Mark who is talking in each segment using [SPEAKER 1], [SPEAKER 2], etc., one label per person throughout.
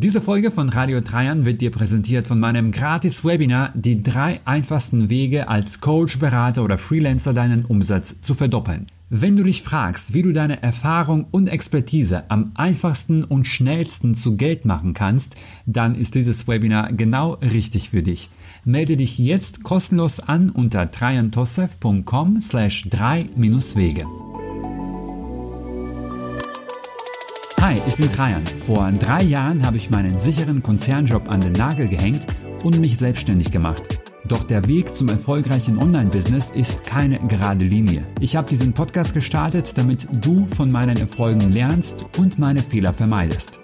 [SPEAKER 1] Diese Folge von Radio Dreiern wird dir präsentiert von meinem Gratis-Webinar Die drei einfachsten Wege als Coach, Berater oder Freelancer deinen Umsatz zu verdoppeln. Wenn du dich fragst, wie du deine Erfahrung und Expertise am einfachsten und schnellsten zu Geld machen kannst, dann ist dieses Webinar genau richtig für dich. Melde dich jetzt kostenlos an unter dreiantosef.com slash 3-Wege. Hi, ich bin Trajan. Vor drei Jahren habe ich meinen sicheren Konzernjob an den Nagel gehängt und mich selbstständig gemacht. Doch der Weg zum erfolgreichen Online-Business ist keine gerade Linie. Ich habe diesen Podcast gestartet, damit du von meinen Erfolgen lernst und meine Fehler vermeidest.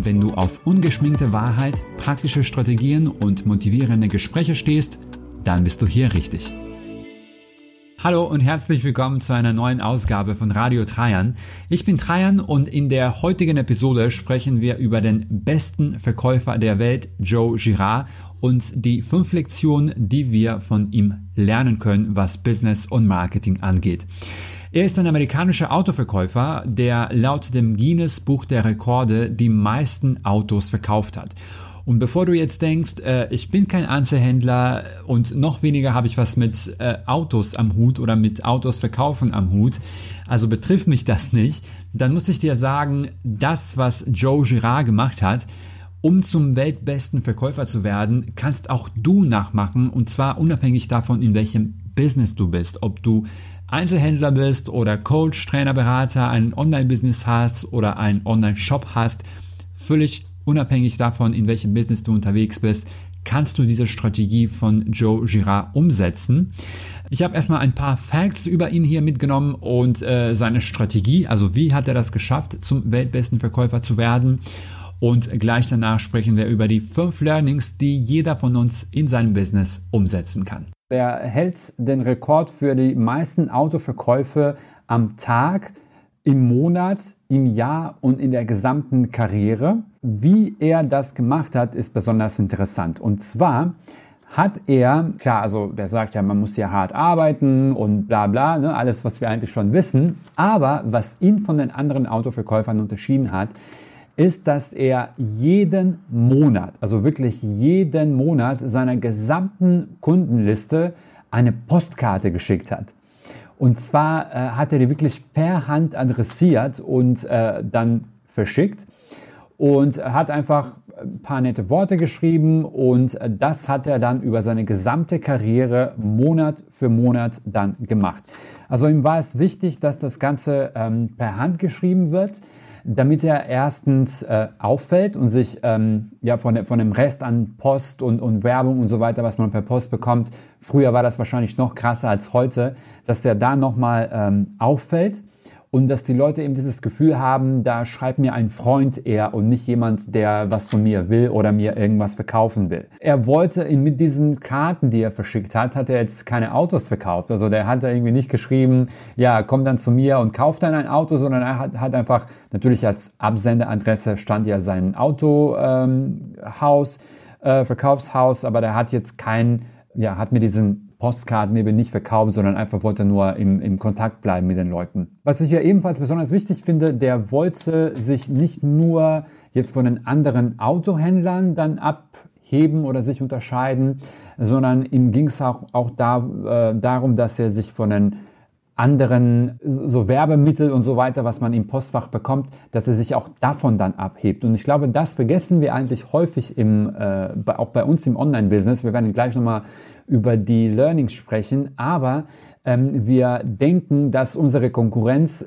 [SPEAKER 1] Wenn du auf ungeschminkte Wahrheit, praktische Strategien und motivierende Gespräche stehst, dann bist du hier richtig. Hallo und herzlich willkommen zu einer neuen Ausgabe von Radio Trajan. Ich bin Trajan und in der heutigen Episode sprechen wir über den besten Verkäufer der Welt, Joe Girard, und die fünf Lektionen, die wir von ihm lernen können, was Business und Marketing angeht. Er ist ein amerikanischer Autoverkäufer, der laut dem Guinness Buch der Rekorde die meisten Autos verkauft hat. Und bevor du jetzt denkst, äh, ich bin kein Einzelhändler und noch weniger habe ich was mit äh, Autos am Hut oder mit Autos verkaufen am Hut, also betrifft mich das nicht, dann muss ich dir sagen, das, was Joe Girard gemacht hat, um zum weltbesten Verkäufer zu werden, kannst auch du nachmachen und zwar unabhängig davon, in welchem Business du bist, ob du Einzelhändler bist oder Coach, Trainer, Berater, ein Online-Business hast oder einen Online-Shop hast, völlig unabhängig davon, in welchem Business du unterwegs bist, kannst du diese Strategie von Joe Girard umsetzen. Ich habe erstmal ein paar Facts über ihn hier mitgenommen und äh, seine Strategie, also wie hat er das geschafft, zum weltbesten Verkäufer zu werden. Und gleich danach sprechen wir über die fünf Learnings, die jeder von uns in seinem Business umsetzen kann. Er hält den Rekord für die meisten Autoverkäufe am Tag im Monat, im Jahr und in der gesamten Karriere. Wie er das gemacht hat, ist besonders interessant. Und zwar hat er, klar, also der sagt ja, man muss ja hart arbeiten und bla bla, ne, alles, was wir eigentlich schon wissen. Aber was ihn von den anderen Autoverkäufern unterschieden hat, ist, dass er jeden Monat, also wirklich jeden Monat seiner gesamten Kundenliste eine Postkarte geschickt hat. Und zwar äh, hat er die wirklich per Hand adressiert und äh, dann verschickt und hat einfach ein paar nette Worte geschrieben und das hat er dann über seine gesamte Karriere Monat für Monat dann gemacht. Also ihm war es wichtig, dass das Ganze ähm, per Hand geschrieben wird damit er erstens äh, auffällt und sich ähm, ja von, der, von dem Rest an Post und, und Werbung und so weiter, was man per Post bekommt, früher war das wahrscheinlich noch krasser als heute, dass der da nochmal ähm, auffällt und dass die Leute eben dieses Gefühl haben, da schreibt mir ein Freund eher und nicht jemand, der was von mir will oder mir irgendwas verkaufen will. Er wollte mit diesen Karten, die er verschickt hat, hat er jetzt keine Autos verkauft. Also der hat da irgendwie nicht geschrieben, ja, komm dann zu mir und kauf dann ein Auto, sondern er hat, hat einfach, natürlich als Absenderadresse stand ja sein Autohaus, ähm, äh, Verkaufshaus, aber der hat jetzt kein, ja, hat mir diesen Postkarten eben nicht verkaufen, sondern einfach wollte nur im, im Kontakt bleiben mit den Leuten. Was ich ja ebenfalls besonders wichtig finde, der wollte sich nicht nur jetzt von den anderen Autohändlern dann abheben oder sich unterscheiden, sondern ihm ging es auch, auch da, äh, darum, dass er sich von den anderen so Werbemittel und so weiter, was man im Postfach bekommt, dass er sich auch davon dann abhebt. Und ich glaube, das vergessen wir eigentlich häufig im, äh, auch bei uns im Online-Business. Wir werden gleich nochmal über die Learnings sprechen, aber ähm, wir denken, dass unsere Konkurrenz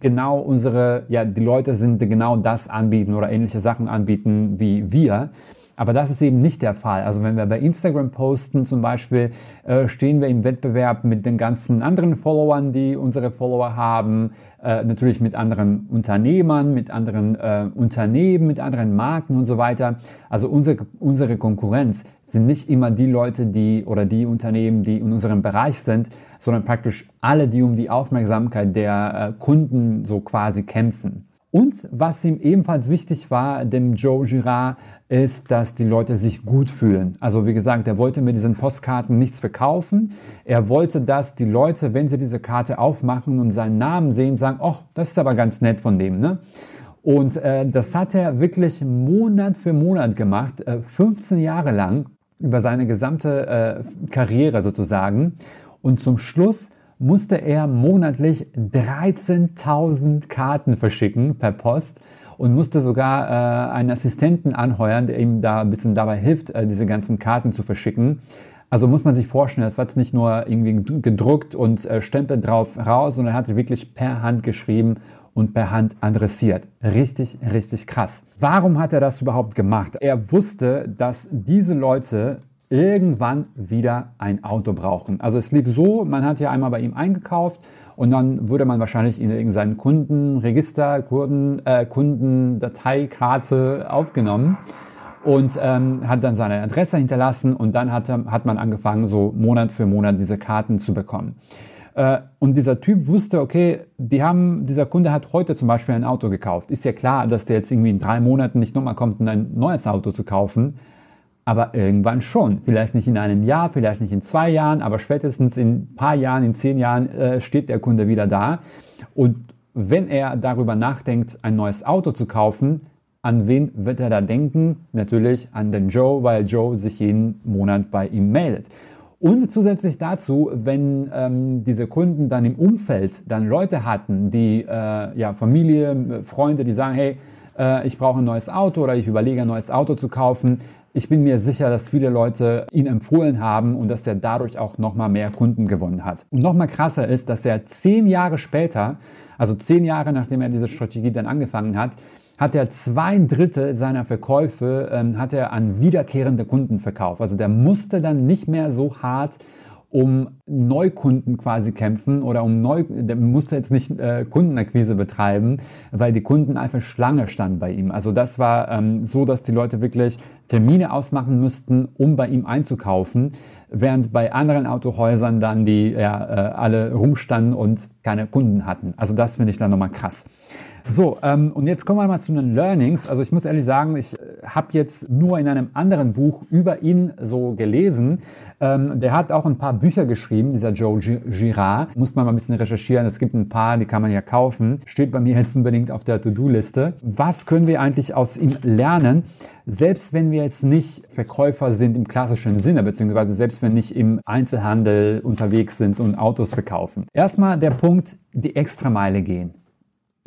[SPEAKER 1] genau unsere, ja, die Leute sind, die genau das anbieten oder ähnliche Sachen anbieten wie wir. Aber das ist eben nicht der Fall. Also wenn wir bei Instagram posten zum Beispiel, äh, stehen wir im Wettbewerb mit den ganzen anderen Followern, die unsere Follower haben, äh, natürlich mit anderen Unternehmern, mit anderen äh, Unternehmen, mit anderen Marken und so weiter. Also unsere, unsere Konkurrenz sind nicht immer die Leute, die oder die Unternehmen, die in unserem Bereich sind, sondern praktisch alle, die um die Aufmerksamkeit der äh, Kunden so quasi kämpfen. Und was ihm ebenfalls wichtig war, dem Joe Girard, ist, dass die Leute sich gut fühlen. Also wie gesagt, er wollte mit diesen Postkarten nichts verkaufen. Er wollte, dass die Leute, wenn sie diese Karte aufmachen und seinen Namen sehen, sagen, ach, das ist aber ganz nett von dem, ne? Und äh, das hat er wirklich Monat für Monat gemacht, äh, 15 Jahre lang, über seine gesamte äh, Karriere sozusagen. Und zum Schluss musste er monatlich 13.000 Karten verschicken per Post und musste sogar äh, einen Assistenten anheuern, der ihm da ein bisschen dabei hilft, äh, diese ganzen Karten zu verschicken. Also muss man sich vorstellen, das war jetzt nicht nur irgendwie gedruckt und äh, Stempel drauf raus, sondern er hatte wirklich per Hand geschrieben und per Hand adressiert. Richtig, richtig krass. Warum hat er das überhaupt gemacht? Er wusste, dass diese Leute irgendwann wieder ein Auto brauchen. Also es lief so, man hat ja einmal bei ihm eingekauft und dann würde man wahrscheinlich in irgendein Kundenregister, Kunden, äh, Kundendateikarte aufgenommen und ähm, hat dann seine Adresse hinterlassen und dann hat, hat man angefangen, so Monat für Monat diese Karten zu bekommen. Äh, und dieser Typ wusste, okay, die haben, dieser Kunde hat heute zum Beispiel ein Auto gekauft. Ist ja klar, dass der jetzt irgendwie in drei Monaten nicht nochmal kommt, um ein neues Auto zu kaufen aber irgendwann schon. Vielleicht nicht in einem Jahr, vielleicht nicht in zwei Jahren, aber spätestens in ein paar Jahren, in zehn Jahren äh, steht der Kunde wieder da. Und wenn er darüber nachdenkt, ein neues Auto zu kaufen, an wen wird er da denken? Natürlich an den Joe, weil Joe sich jeden Monat bei ihm meldet. Und zusätzlich dazu, wenn ähm, diese Kunden dann im Umfeld dann Leute hatten, die äh, ja Familie, Freunde, die sagen, hey, äh, ich brauche ein neues Auto oder ich überlege ein neues Auto zu kaufen, ich bin mir sicher, dass viele Leute ihn empfohlen haben und dass er dadurch auch nochmal mehr Kunden gewonnen hat. Und nochmal krasser ist, dass er zehn Jahre später, also zehn Jahre nachdem er diese Strategie dann angefangen hat, hat er zwei Drittel seiner Verkäufe ähm, hat er an wiederkehrende Kunden verkauft. Also der musste dann nicht mehr so hart um Neukunden quasi kämpfen oder um Neu, der musste jetzt nicht äh, Kundenakquise betreiben, weil die Kunden einfach Schlange standen bei ihm. Also das war ähm, so, dass die Leute wirklich Termine ausmachen müssten, um bei ihm einzukaufen, während bei anderen Autohäusern dann die ja, äh, alle rumstanden und keine Kunden hatten. Also das finde ich dann nochmal krass. So, ähm, und jetzt kommen wir mal zu den Learnings. Also ich muss ehrlich sagen, ich äh, habe jetzt nur in einem anderen Buch über ihn so gelesen. Ähm, der hat auch ein paar Bücher geschrieben, dieser Joe Girard. Muss man mal ein bisschen recherchieren. Es gibt ein paar, die kann man ja kaufen. Steht bei mir jetzt unbedingt auf der To-Do-Liste. Was können wir eigentlich aus ihm lernen? Selbst wenn wir jetzt nicht Verkäufer sind im klassischen Sinne, beziehungsweise selbst wenn nicht im Einzelhandel unterwegs sind und Autos verkaufen. Erstmal der Punkt, die Extrameile gehen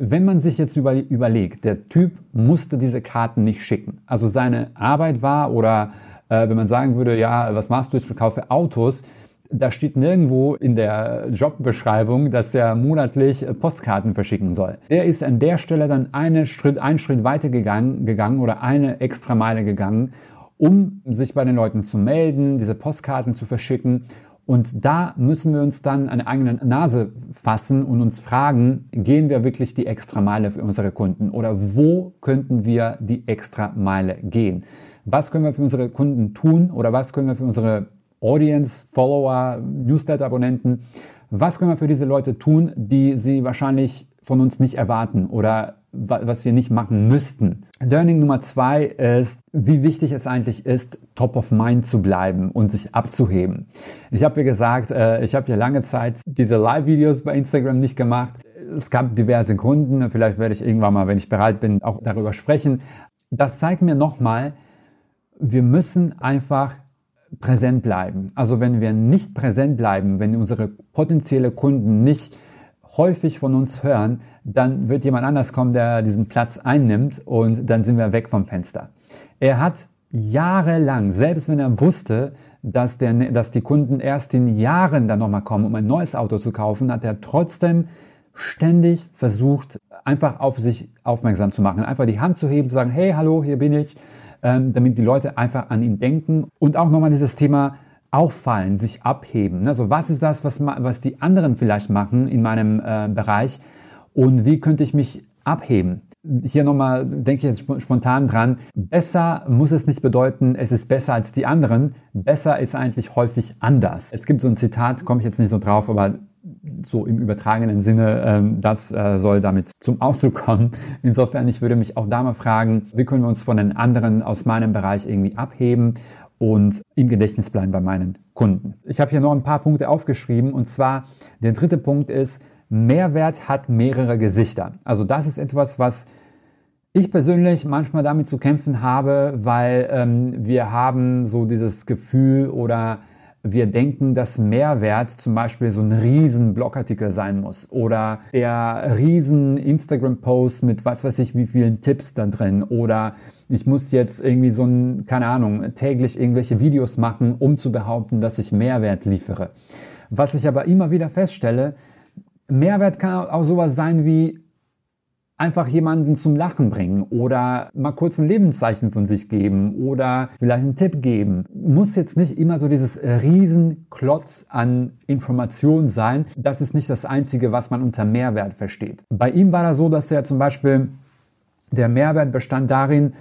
[SPEAKER 1] wenn man sich jetzt über, überlegt, der Typ musste diese Karten nicht schicken. Also seine Arbeit war oder äh, wenn man sagen würde, ja, was machst du, ich verkaufe Autos, da steht nirgendwo in der Jobbeschreibung, dass er monatlich Postkarten verschicken soll. Der ist an der Stelle dann einen Schritt, einen Schritt weiter gegangen, gegangen oder eine extra Meile gegangen, um sich bei den Leuten zu melden, diese Postkarten zu verschicken und da müssen wir uns dann eine eigene Nase fassen und uns fragen, gehen wir wirklich die extra Meile für unsere Kunden oder wo könnten wir die extra Meile gehen? Was können wir für unsere Kunden tun oder was können wir für unsere Audience, Follower, Newsletter-Abonnenten, was können wir für diese Leute tun, die sie wahrscheinlich von uns nicht erwarten oder was wir nicht machen müssten. Learning Nummer zwei ist, wie wichtig es eigentlich ist, top of mind zu bleiben und sich abzuheben. Ich habe ja gesagt, äh, ich habe ja lange Zeit diese Live-Videos bei Instagram nicht gemacht. Es gab diverse Gründe. Vielleicht werde ich irgendwann mal, wenn ich bereit bin, auch darüber sprechen. Das zeigt mir nochmal, wir müssen einfach präsent bleiben. Also wenn wir nicht präsent bleiben, wenn unsere potenzielle Kunden nicht häufig von uns hören, dann wird jemand anders kommen, der diesen Platz einnimmt und dann sind wir weg vom Fenster. Er hat jahrelang, selbst wenn er wusste, dass, der, dass die Kunden erst in Jahren dann nochmal kommen, um ein neues Auto zu kaufen, hat er trotzdem ständig versucht, einfach auf sich aufmerksam zu machen, einfach die Hand zu heben, zu sagen, hey, hallo, hier bin ich, ähm, damit die Leute einfach an ihn denken und auch nochmal dieses Thema auffallen, sich abheben. Also was ist das, was, was die anderen vielleicht machen in meinem äh, Bereich und wie könnte ich mich abheben? Hier nochmal denke ich jetzt spontan dran. Besser muss es nicht bedeuten, es ist besser als die anderen. Besser ist eigentlich häufig anders. Es gibt so ein Zitat, komme ich jetzt nicht so drauf, aber so im übertragenen Sinne, ähm, das äh, soll damit zum Ausdruck kommen. Insofern, ich würde mich auch da mal fragen, wie können wir uns von den anderen aus meinem Bereich irgendwie abheben und im Gedächtnis bleiben bei meinen Kunden. Ich habe hier noch ein paar Punkte aufgeschrieben und zwar der dritte Punkt ist, Mehrwert hat mehrere Gesichter. Also das ist etwas, was ich persönlich manchmal damit zu kämpfen habe, weil ähm, wir haben so dieses Gefühl oder wir denken, dass Mehrwert zum Beispiel so ein riesen Blogartikel sein muss oder der riesen Instagram-Post mit was weiß ich wie vielen Tipps da drin oder ich muss jetzt irgendwie so ein, keine Ahnung, täglich irgendwelche Videos machen, um zu behaupten, dass ich Mehrwert liefere. Was ich aber immer wieder feststelle, Mehrwert kann auch sowas sein wie einfach jemanden zum Lachen bringen oder mal kurz ein Lebenszeichen von sich geben oder vielleicht einen Tipp geben. Muss jetzt nicht immer so dieses Riesenklotz an Informationen sein. Das ist nicht das Einzige, was man unter Mehrwert versteht. Bei ihm war das so, dass er zum Beispiel der Mehrwert bestand darin,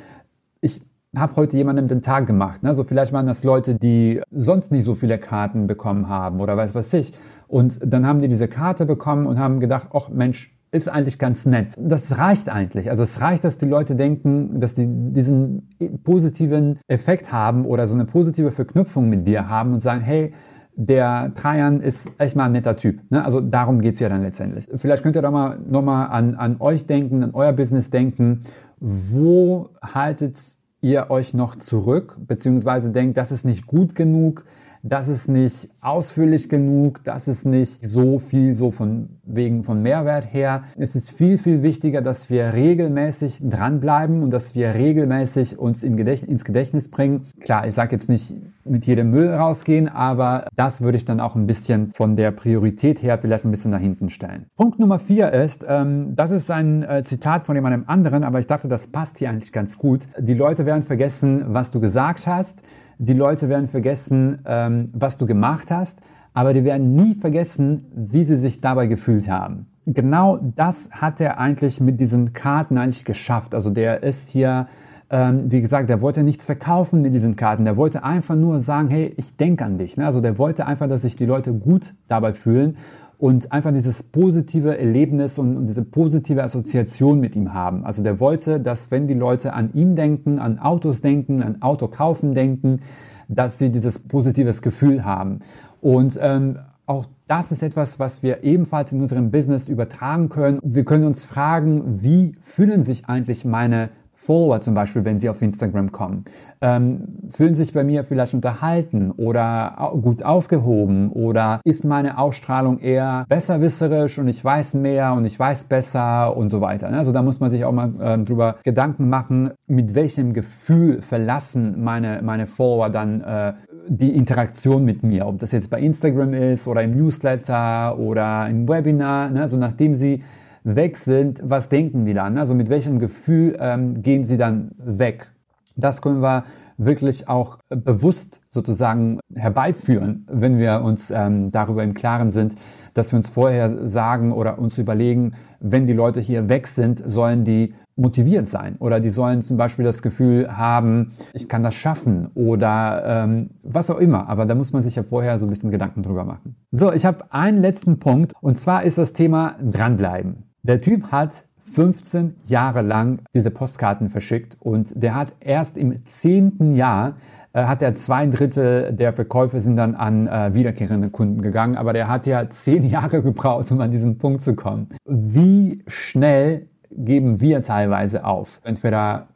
[SPEAKER 1] ich habe heute jemandem den Tag gemacht. Ne? Vielleicht waren das Leute, die sonst nicht so viele Karten bekommen haben oder weiß was ich. Und dann haben die diese Karte bekommen und haben gedacht, ach Mensch, ist eigentlich ganz nett. Das reicht eigentlich. Also es reicht, dass die Leute denken, dass die diesen positiven Effekt haben oder so eine positive Verknüpfung mit dir haben und sagen, hey, der Trajan ist echt mal ein netter Typ. Ne? Also darum geht's ja dann letztendlich. Vielleicht könnt ihr doch mal nochmal an, an euch denken, an euer Business denken. Wo haltet ihr euch noch zurück, beziehungsweise denkt, das ist nicht gut genug, das ist nicht ausführlich genug, das ist nicht so viel so von wegen von Mehrwert her. Es ist viel, viel wichtiger, dass wir regelmäßig dranbleiben und dass wir regelmäßig uns im Gedächtnis, ins Gedächtnis bringen. Klar, ich sage jetzt nicht mit jedem Müll rausgehen, aber das würde ich dann auch ein bisschen von der Priorität her vielleicht ein bisschen nach hinten stellen. Punkt Nummer vier ist, ähm, das ist ein äh, Zitat von jemandem anderen, aber ich dachte, das passt hier eigentlich ganz gut. Die Leute werden vergessen, was du gesagt hast. Die Leute werden vergessen, ähm, was du gemacht hast, aber die werden nie vergessen, wie sie sich dabei gefühlt haben. Genau das hat er eigentlich mit diesen Karten eigentlich geschafft. Also der ist hier, ähm, wie gesagt, der wollte nichts verkaufen mit diesen Karten. Der wollte einfach nur sagen, hey, ich denke an dich. Ne? Also der wollte einfach, dass sich die Leute gut dabei fühlen und einfach dieses positive Erlebnis und, und, diese positive Assoziation mit ihm haben. Also der wollte, dass wenn die Leute an ihn denken, an Autos denken, an Auto kaufen denken, dass sie dieses positives Gefühl haben. Und ähm, auch das ist etwas, was wir ebenfalls in unserem Business übertragen können. Wir können uns fragen, wie fühlen sich eigentlich meine Follower zum Beispiel, wenn sie auf Instagram kommen, ähm, fühlen sich bei mir vielleicht unterhalten oder gut aufgehoben oder ist meine Ausstrahlung eher besserwisserisch und ich weiß mehr und ich weiß besser und so weiter. Ne? Also da muss man sich auch mal ähm, drüber Gedanken machen, mit welchem Gefühl verlassen meine, meine Follower dann äh, die Interaktion mit mir, ob das jetzt bei Instagram ist oder im Newsletter oder im Webinar, ne? also nachdem sie weg sind, was denken die dann? Also mit welchem Gefühl ähm, gehen sie dann weg? Das können wir wirklich auch bewusst sozusagen herbeiführen, wenn wir uns ähm, darüber im Klaren sind, dass wir uns vorher sagen oder uns überlegen, wenn die Leute hier weg sind, sollen die motiviert sein oder die sollen zum Beispiel das Gefühl haben, ich kann das schaffen oder ähm, was auch immer. Aber da muss man sich ja vorher so ein bisschen Gedanken drüber machen. So, ich habe einen letzten Punkt und zwar ist das Thema dranbleiben. Der Typ hat 15 Jahre lang diese Postkarten verschickt und der hat erst im zehnten Jahr äh, hat er zwei Drittel der Verkäufe sind dann an äh, wiederkehrende Kunden gegangen, aber der hat ja zehn Jahre gebraucht, um an diesen Punkt zu kommen. Wie schnell geben wir teilweise auf? Entweder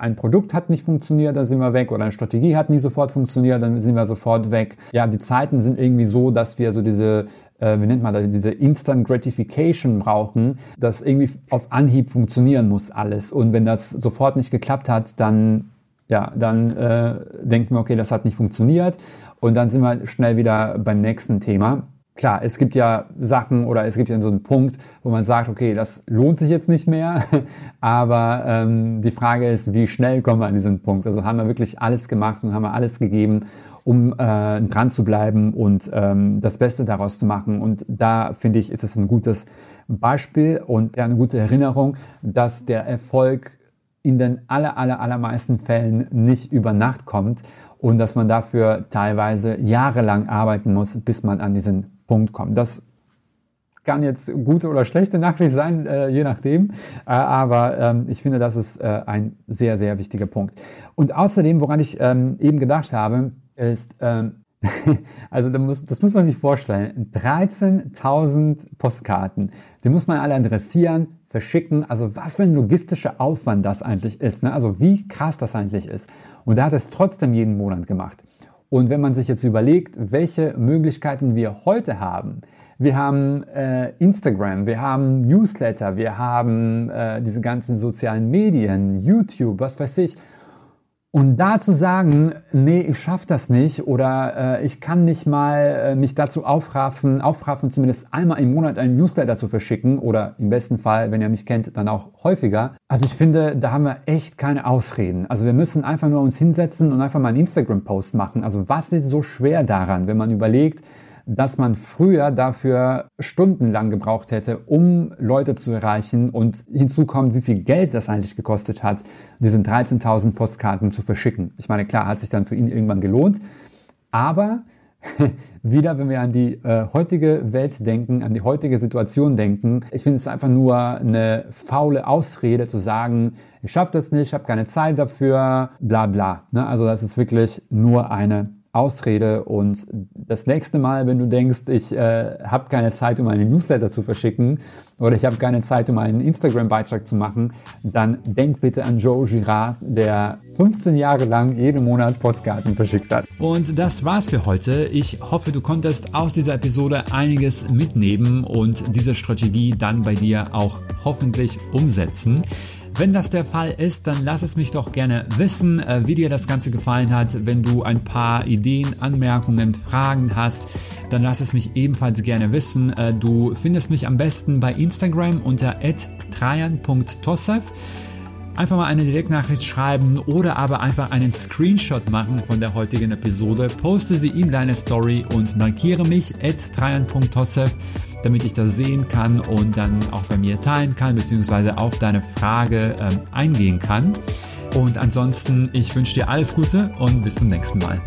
[SPEAKER 1] ein Produkt hat nicht funktioniert, dann sind wir weg, oder eine Strategie hat nie sofort funktioniert, dann sind wir sofort weg. Ja, die Zeiten sind irgendwie so, dass wir so diese, äh, wie nennt man das, diese Instant Gratification brauchen, dass irgendwie auf Anhieb funktionieren muss alles. Und wenn das sofort nicht geklappt hat, dann ja, dann äh, denken wir, okay, das hat nicht funktioniert und dann sind wir schnell wieder beim nächsten Thema klar, es gibt ja Sachen oder es gibt ja so einen Punkt, wo man sagt, okay, das lohnt sich jetzt nicht mehr. Aber ähm, die Frage ist, wie schnell kommen wir an diesen Punkt? Also haben wir wirklich alles gemacht und haben wir alles gegeben, um äh, dran zu bleiben und ähm, das Beste daraus zu machen. Und da finde ich, ist es ein gutes Beispiel und eine gute Erinnerung, dass der Erfolg in den aller, aller, allermeisten Fällen nicht über Nacht kommt und dass man dafür teilweise jahrelang arbeiten muss, bis man an diesen Punkt kommen. Das kann jetzt gute oder schlechte Nachricht sein, äh, je nachdem. Äh, aber ähm, ich finde, das ist äh, ein sehr, sehr wichtiger Punkt. Und außerdem, woran ich ähm, eben gedacht habe, ist, ähm, also das muss, das muss man sich vorstellen, 13.000 Postkarten, die muss man alle adressieren, verschicken. Also was für ein logistischer Aufwand das eigentlich ist. Ne? Also wie krass das eigentlich ist. Und er hat es trotzdem jeden Monat gemacht. Und wenn man sich jetzt überlegt, welche Möglichkeiten wir heute haben, wir haben äh, Instagram, wir haben Newsletter, wir haben äh, diese ganzen sozialen Medien, YouTube, was weiß ich. Und da zu sagen, nee, ich schaffe das nicht oder äh, ich kann nicht mal äh, mich dazu aufraffen, aufraffen, zumindest einmal im Monat einen Newsletter zu verschicken oder im besten Fall, wenn ihr mich kennt, dann auch häufiger. Also ich finde, da haben wir echt keine Ausreden. Also wir müssen einfach nur uns hinsetzen und einfach mal einen Instagram-Post machen. Also was ist so schwer daran, wenn man überlegt, dass man früher dafür stundenlang gebraucht hätte, um Leute zu erreichen und hinzu kommt, wie viel Geld das eigentlich gekostet hat, diese 13.000 Postkarten zu verschicken. Ich meine, klar, hat sich dann für ihn irgendwann gelohnt, aber wieder, wenn wir an die äh, heutige Welt denken, an die heutige Situation denken, ich finde es einfach nur eine faule Ausrede zu sagen, ich schaffe das nicht, ich habe keine Zeit dafür, bla bla. Ne? Also das ist wirklich nur eine Ausrede und das nächste Mal, wenn du denkst, ich äh, habe keine Zeit, um einen Newsletter zu verschicken oder ich habe keine Zeit, um einen Instagram-Beitrag zu machen, dann denk bitte an Joe Girard, der 15 Jahre lang jeden Monat Postkarten verschickt hat.
[SPEAKER 2] Und das war's für heute. Ich hoffe, du konntest aus dieser Episode einiges mitnehmen und diese Strategie dann bei dir auch hoffentlich umsetzen. Wenn das der Fall ist, dann lass es mich doch gerne wissen, äh, wie dir das Ganze gefallen hat. Wenn du ein paar Ideen, Anmerkungen, Fragen hast, dann lass es mich ebenfalls gerne wissen. Äh, du findest mich am besten bei Instagram unter trajan.tossev einfach mal eine Direktnachricht schreiben oder aber einfach einen Screenshot machen von der heutigen Episode, poste sie in deine Story und markiere mich at trajan.tossev damit ich das sehen kann und dann auch bei mir teilen kann, beziehungsweise auf deine Frage ähm, eingehen kann. Und ansonsten, ich wünsche dir alles Gute und bis zum nächsten Mal.